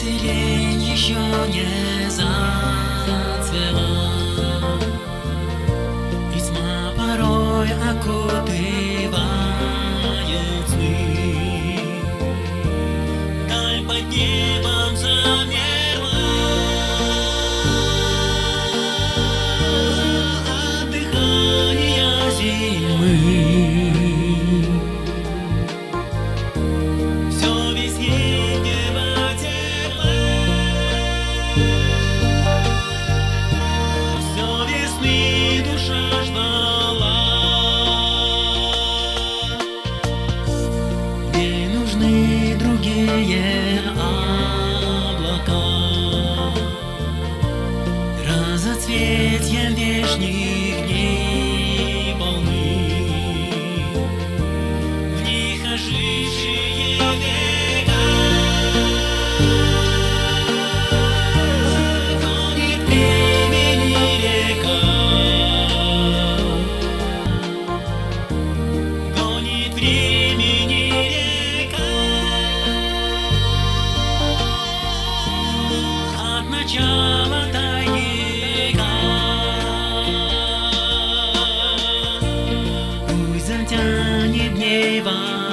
Zylenie zionie zacwela I zma 是你。Avon.